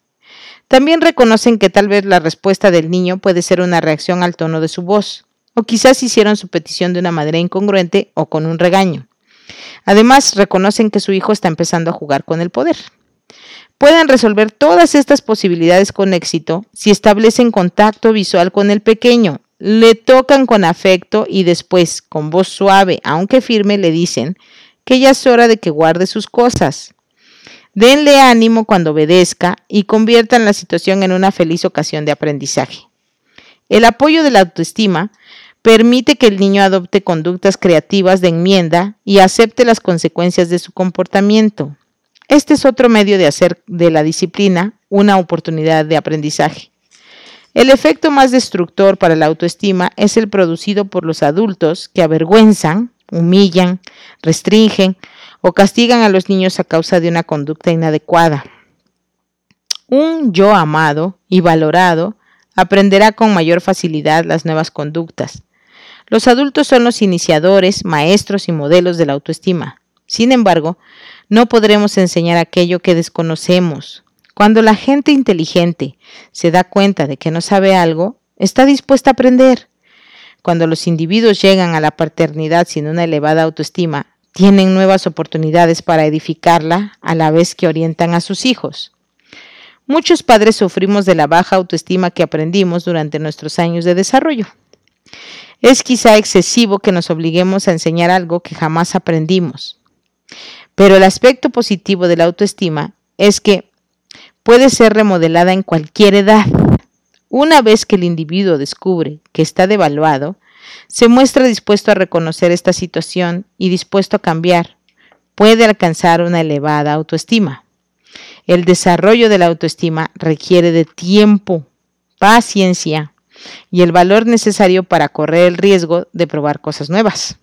También reconocen que tal vez la respuesta del niño puede ser una reacción al tono de su voz o quizás hicieron su petición de una manera incongruente o con un regaño. Además, reconocen que su hijo está empezando a jugar con el poder. Pueden resolver todas estas posibilidades con éxito si establecen contacto visual con el pequeño, le tocan con afecto y después, con voz suave, aunque firme, le dicen que ya es hora de que guarde sus cosas. Denle ánimo cuando obedezca y conviertan la situación en una feliz ocasión de aprendizaje. El apoyo de la autoestima permite que el niño adopte conductas creativas de enmienda y acepte las consecuencias de su comportamiento. Este es otro medio de hacer de la disciplina una oportunidad de aprendizaje. El efecto más destructor para la autoestima es el producido por los adultos que avergüenzan, humillan, restringen o castigan a los niños a causa de una conducta inadecuada. Un yo amado y valorado aprenderá con mayor facilidad las nuevas conductas, los adultos son los iniciadores, maestros y modelos de la autoestima. Sin embargo, no podremos enseñar aquello que desconocemos. Cuando la gente inteligente se da cuenta de que no sabe algo, está dispuesta a aprender. Cuando los individuos llegan a la paternidad sin una elevada autoestima, tienen nuevas oportunidades para edificarla a la vez que orientan a sus hijos. Muchos padres sufrimos de la baja autoestima que aprendimos durante nuestros años de desarrollo. Es quizá excesivo que nos obliguemos a enseñar algo que jamás aprendimos. Pero el aspecto positivo de la autoestima es que puede ser remodelada en cualquier edad. Una vez que el individuo descubre que está devaluado, se muestra dispuesto a reconocer esta situación y dispuesto a cambiar. Puede alcanzar una elevada autoestima. El desarrollo de la autoestima requiere de tiempo, paciencia, y el valor necesario para correr el riesgo de probar cosas nuevas.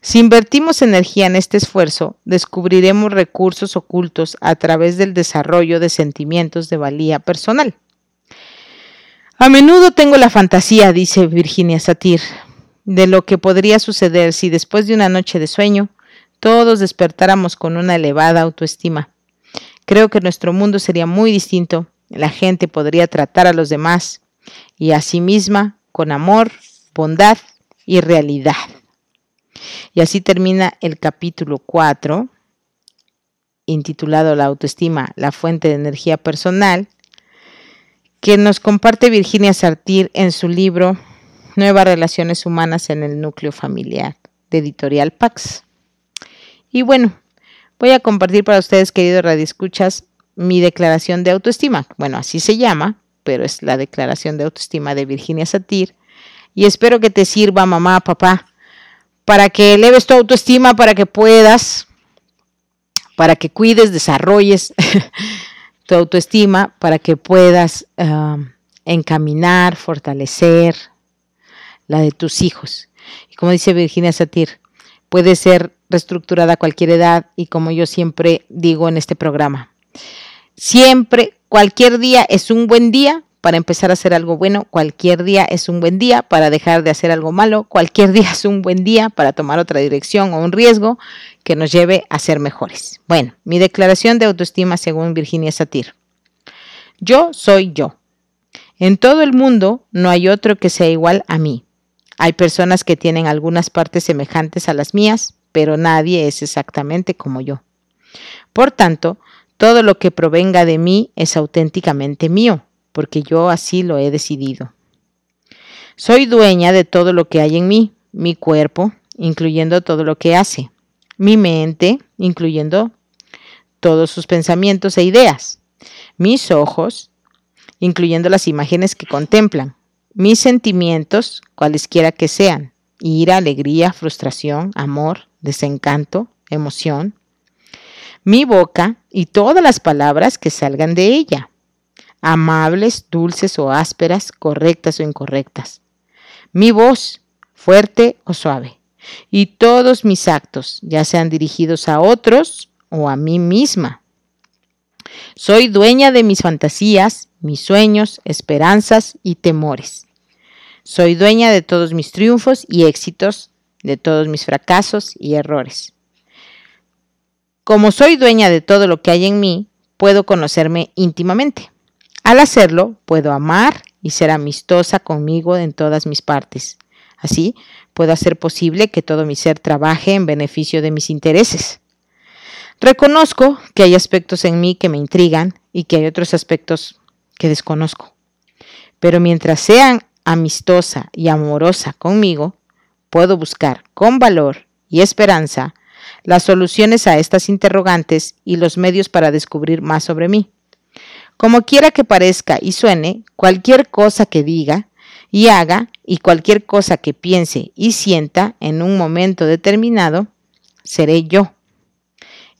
Si invertimos energía en este esfuerzo, descubriremos recursos ocultos a través del desarrollo de sentimientos de valía personal. A menudo tengo la fantasía, dice Virginia Satir, de lo que podría suceder si después de una noche de sueño todos despertáramos con una elevada autoestima. Creo que nuestro mundo sería muy distinto. La gente podría tratar a los demás y a sí misma con amor, bondad y realidad. Y así termina el capítulo 4, intitulado La autoestima, la fuente de energía personal, que nos comparte Virginia Sartir en su libro Nuevas Relaciones Humanas en el Núcleo Familiar, de Editorial Pax. Y bueno, voy a compartir para ustedes, queridos radioescuchas, mi declaración de autoestima. Bueno, así se llama, pero es la declaración de autoestima de Virginia Satir. Y espero que te sirva, mamá, papá, para que eleves tu autoestima, para que puedas, para que cuides, desarrolles tu autoestima, para que puedas um, encaminar, fortalecer la de tus hijos. Y como dice Virginia Satir, puede ser reestructurada a cualquier edad y como yo siempre digo en este programa, siempre Cualquier día es un buen día para empezar a hacer algo bueno, cualquier día es un buen día para dejar de hacer algo malo, cualquier día es un buen día para tomar otra dirección o un riesgo que nos lleve a ser mejores. Bueno, mi declaración de autoestima según Virginia Satir. Yo soy yo. En todo el mundo no hay otro que sea igual a mí. Hay personas que tienen algunas partes semejantes a las mías, pero nadie es exactamente como yo. Por tanto, todo lo que provenga de mí es auténticamente mío, porque yo así lo he decidido. Soy dueña de todo lo que hay en mí, mi cuerpo, incluyendo todo lo que hace, mi mente, incluyendo todos sus pensamientos e ideas, mis ojos, incluyendo las imágenes que contemplan, mis sentimientos, cualesquiera que sean, ira, alegría, frustración, amor, desencanto, emoción, mi boca y todas las palabras que salgan de ella, amables, dulces o ásperas, correctas o incorrectas, mi voz, fuerte o suave, y todos mis actos, ya sean dirigidos a otros o a mí misma. Soy dueña de mis fantasías, mis sueños, esperanzas y temores. Soy dueña de todos mis triunfos y éxitos, de todos mis fracasos y errores. Como soy dueña de todo lo que hay en mí, puedo conocerme íntimamente. Al hacerlo, puedo amar y ser amistosa conmigo en todas mis partes. Así, puedo hacer posible que todo mi ser trabaje en beneficio de mis intereses. Reconozco que hay aspectos en mí que me intrigan y que hay otros aspectos que desconozco. Pero mientras sean amistosa y amorosa conmigo, puedo buscar con valor y esperanza las soluciones a estas interrogantes y los medios para descubrir más sobre mí. Como quiera que parezca y suene, cualquier cosa que diga y haga y cualquier cosa que piense y sienta en un momento determinado, seré yo.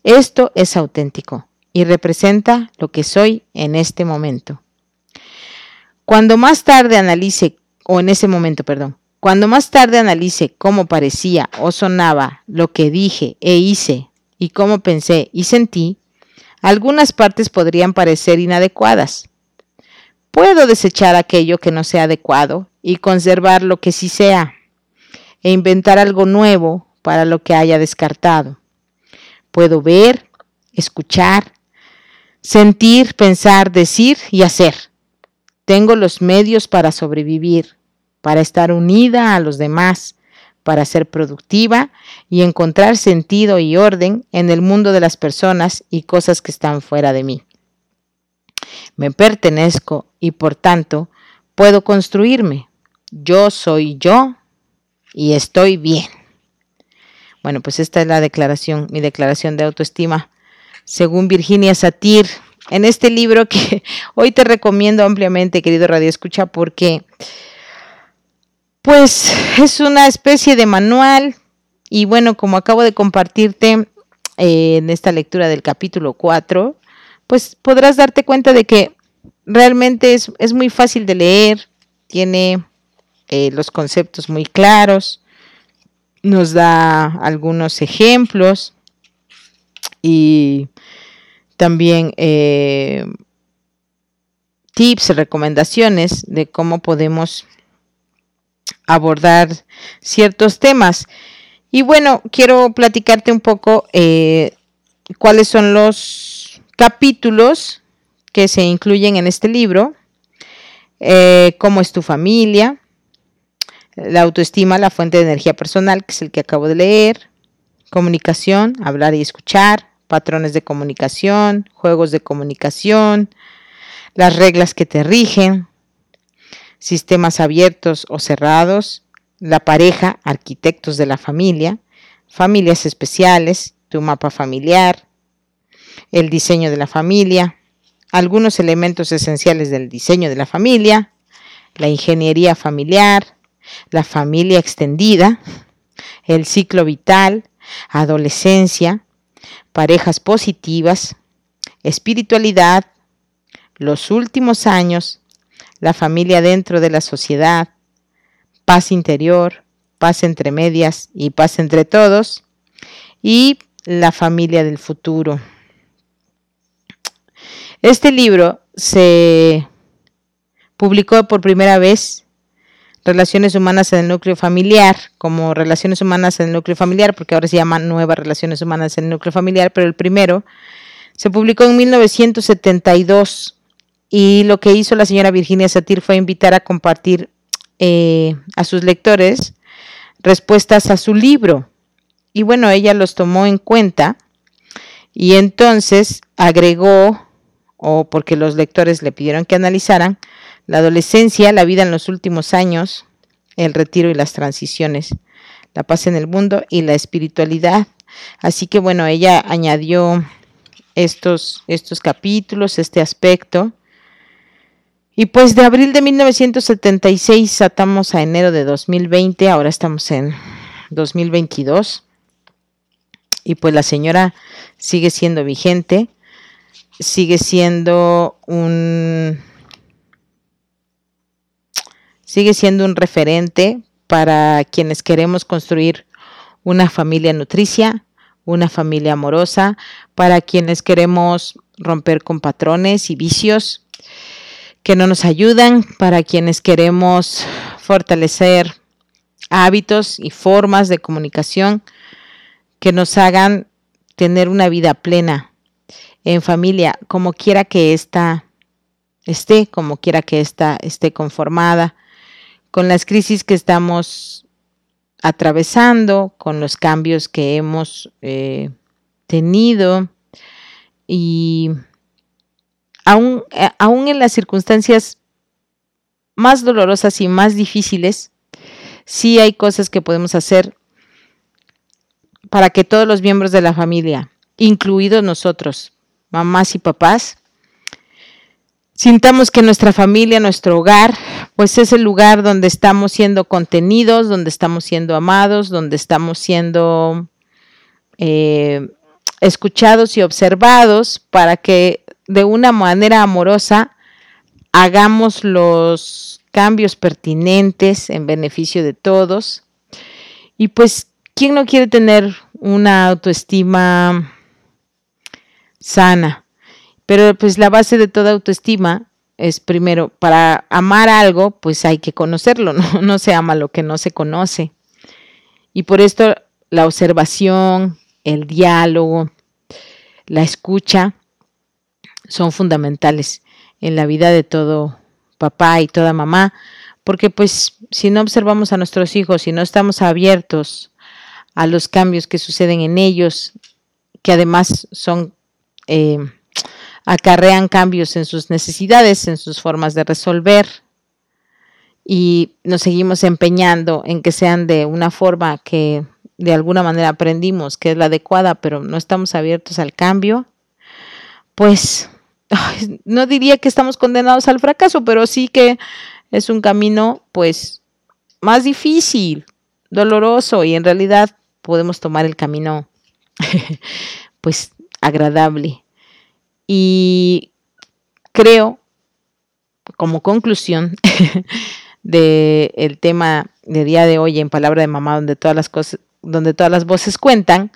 Esto es auténtico y representa lo que soy en este momento. Cuando más tarde analice, o en ese momento, perdón, cuando más tarde analice cómo parecía o sonaba lo que dije e hice y cómo pensé y sentí, algunas partes podrían parecer inadecuadas. Puedo desechar aquello que no sea adecuado y conservar lo que sí sea, e inventar algo nuevo para lo que haya descartado. Puedo ver, escuchar, sentir, pensar, decir y hacer. Tengo los medios para sobrevivir para estar unida a los demás, para ser productiva y encontrar sentido y orden en el mundo de las personas y cosas que están fuera de mí. Me pertenezco y por tanto puedo construirme. Yo soy yo y estoy bien. Bueno, pues esta es la declaración, mi declaración de autoestima, según Virginia Satir, en este libro que hoy te recomiendo ampliamente, querido Radio Escucha, porque pues es una especie de manual y bueno, como acabo de compartirte eh, en esta lectura del capítulo 4, pues podrás darte cuenta de que realmente es, muy fácil de leer, tiene eh, los conceptos muy claros, nos da algunos ejemplos y también eh, tips, recomendaciones de cómo podemos abordar ciertos temas. Y bueno, quiero platicarte un poco eh, cuáles son los capítulos que se incluyen en este libro, eh, cómo es tu familia, la autoestima, la fuente de energía personal, que es el que acabo de leer, comunicación, hablar y escuchar, patrones de comunicación, juegos de comunicación, las reglas que te rigen, sistemas abiertos o cerrados, la pareja, arquitectos de la familia, familias especiales, tu mapa familiar, el diseño de la familia, algunos elementos esenciales del diseño de la familia, la ingeniería familiar, la familia extendida, el ciclo vital, adolescencia, parejas positivas, espiritualidad, los últimos años, la familia dentro de la sociedad, paz interior, paz entre medias y paz entre todos, y la familia del futuro. Este libro se publicó por primera vez Relaciones Humanas en el Núcleo Familiar, como Relaciones Humanas en el Núcleo Familiar, porque ahora se llama Nuevas Relaciones Humanas en el Núcleo Familiar, pero el primero se publicó en 1972 y lo que hizo la señora Virginia Satir fue invitar a compartir eh, a sus lectores respuestas a su libro. Y bueno, ella los tomó en cuenta y entonces agregó, o porque los lectores le pidieron que analizaran, la adolescencia, la vida en los últimos años, el retiro y las transiciones, la paz en el mundo y la espiritualidad. Así que bueno, ella añadió estos, estos capítulos, este aspecto. Y pues de abril de 1976 atamos a enero de 2020, ahora estamos en 2022. Y pues la señora sigue siendo vigente, sigue siendo un sigue siendo un referente para quienes queremos construir una familia nutricia, una familia amorosa, para quienes queremos romper con patrones y vicios que no nos ayudan, para quienes queremos fortalecer hábitos y formas de comunicación que nos hagan tener una vida plena en familia, como quiera que ésta esté, como quiera que ésta esté conformada, con las crisis que estamos atravesando, con los cambios que hemos eh, tenido y aún, eh, aún en las circunstancias más dolorosas y más difíciles, sí hay cosas que podemos hacer para que todos los miembros de la familia, incluidos nosotros, mamás y papás, Sintamos que nuestra familia, nuestro hogar, pues es el lugar donde estamos siendo contenidos, donde estamos siendo amados, donde estamos siendo eh, escuchados y observados para que de una manera amorosa hagamos los cambios pertinentes en beneficio de todos. Y pues, ¿quién no quiere tener una autoestima sana? Pero pues la base de toda autoestima es primero, para amar algo, pues hay que conocerlo, ¿no? No se ama lo que no se conoce. Y por esto la observación, el diálogo, la escucha son fundamentales en la vida de todo papá y toda mamá, porque pues si no observamos a nuestros hijos, si no estamos abiertos a los cambios que suceden en ellos, que además son eh, acarrean cambios en sus necesidades, en sus formas de resolver y nos seguimos empeñando en que sean de una forma que de alguna manera aprendimos que es la adecuada, pero no estamos abiertos al cambio, pues no diría que estamos condenados al fracaso, pero sí que es un camino pues más difícil, doloroso y en realidad podemos tomar el camino pues agradable. Y creo, como conclusión del el tema de día de hoy en Palabra de Mamá, donde todas las cosas, donde todas las voces cuentan,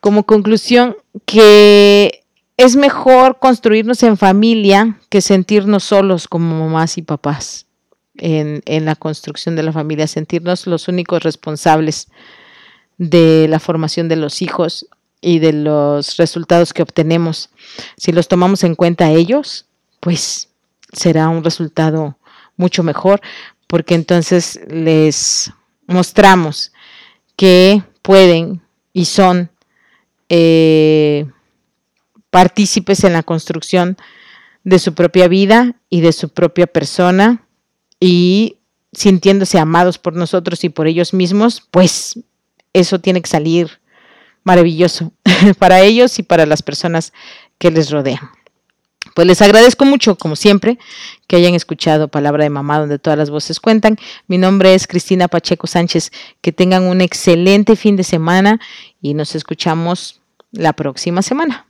como conclusión que es mejor construirnos en familia que sentirnos solos como mamás y papás en, en, la construcción de la familia, sentirnos los únicos responsables de la formación de los hijos y de los resultados que obtenemos. Si los tomamos en cuenta ellos, pues será un resultado mucho mejor porque entonces les mostramos que pueden y son eh, partícipes en la construcción de su propia vida y de su propia persona y sintiéndose amados por nosotros y por ellos mismos, pues eso tiene que salir maravilloso para ellos y para las personas que les rodean. Pues les agradezco mucho, como siempre, que hayan escuchado Palabra de Mamá, donde todas las voces cuentan. Mi nombre es Cristina Pacheco Sánchez. Que tengan un excelente fin de semana y nos escuchamos la próxima semana.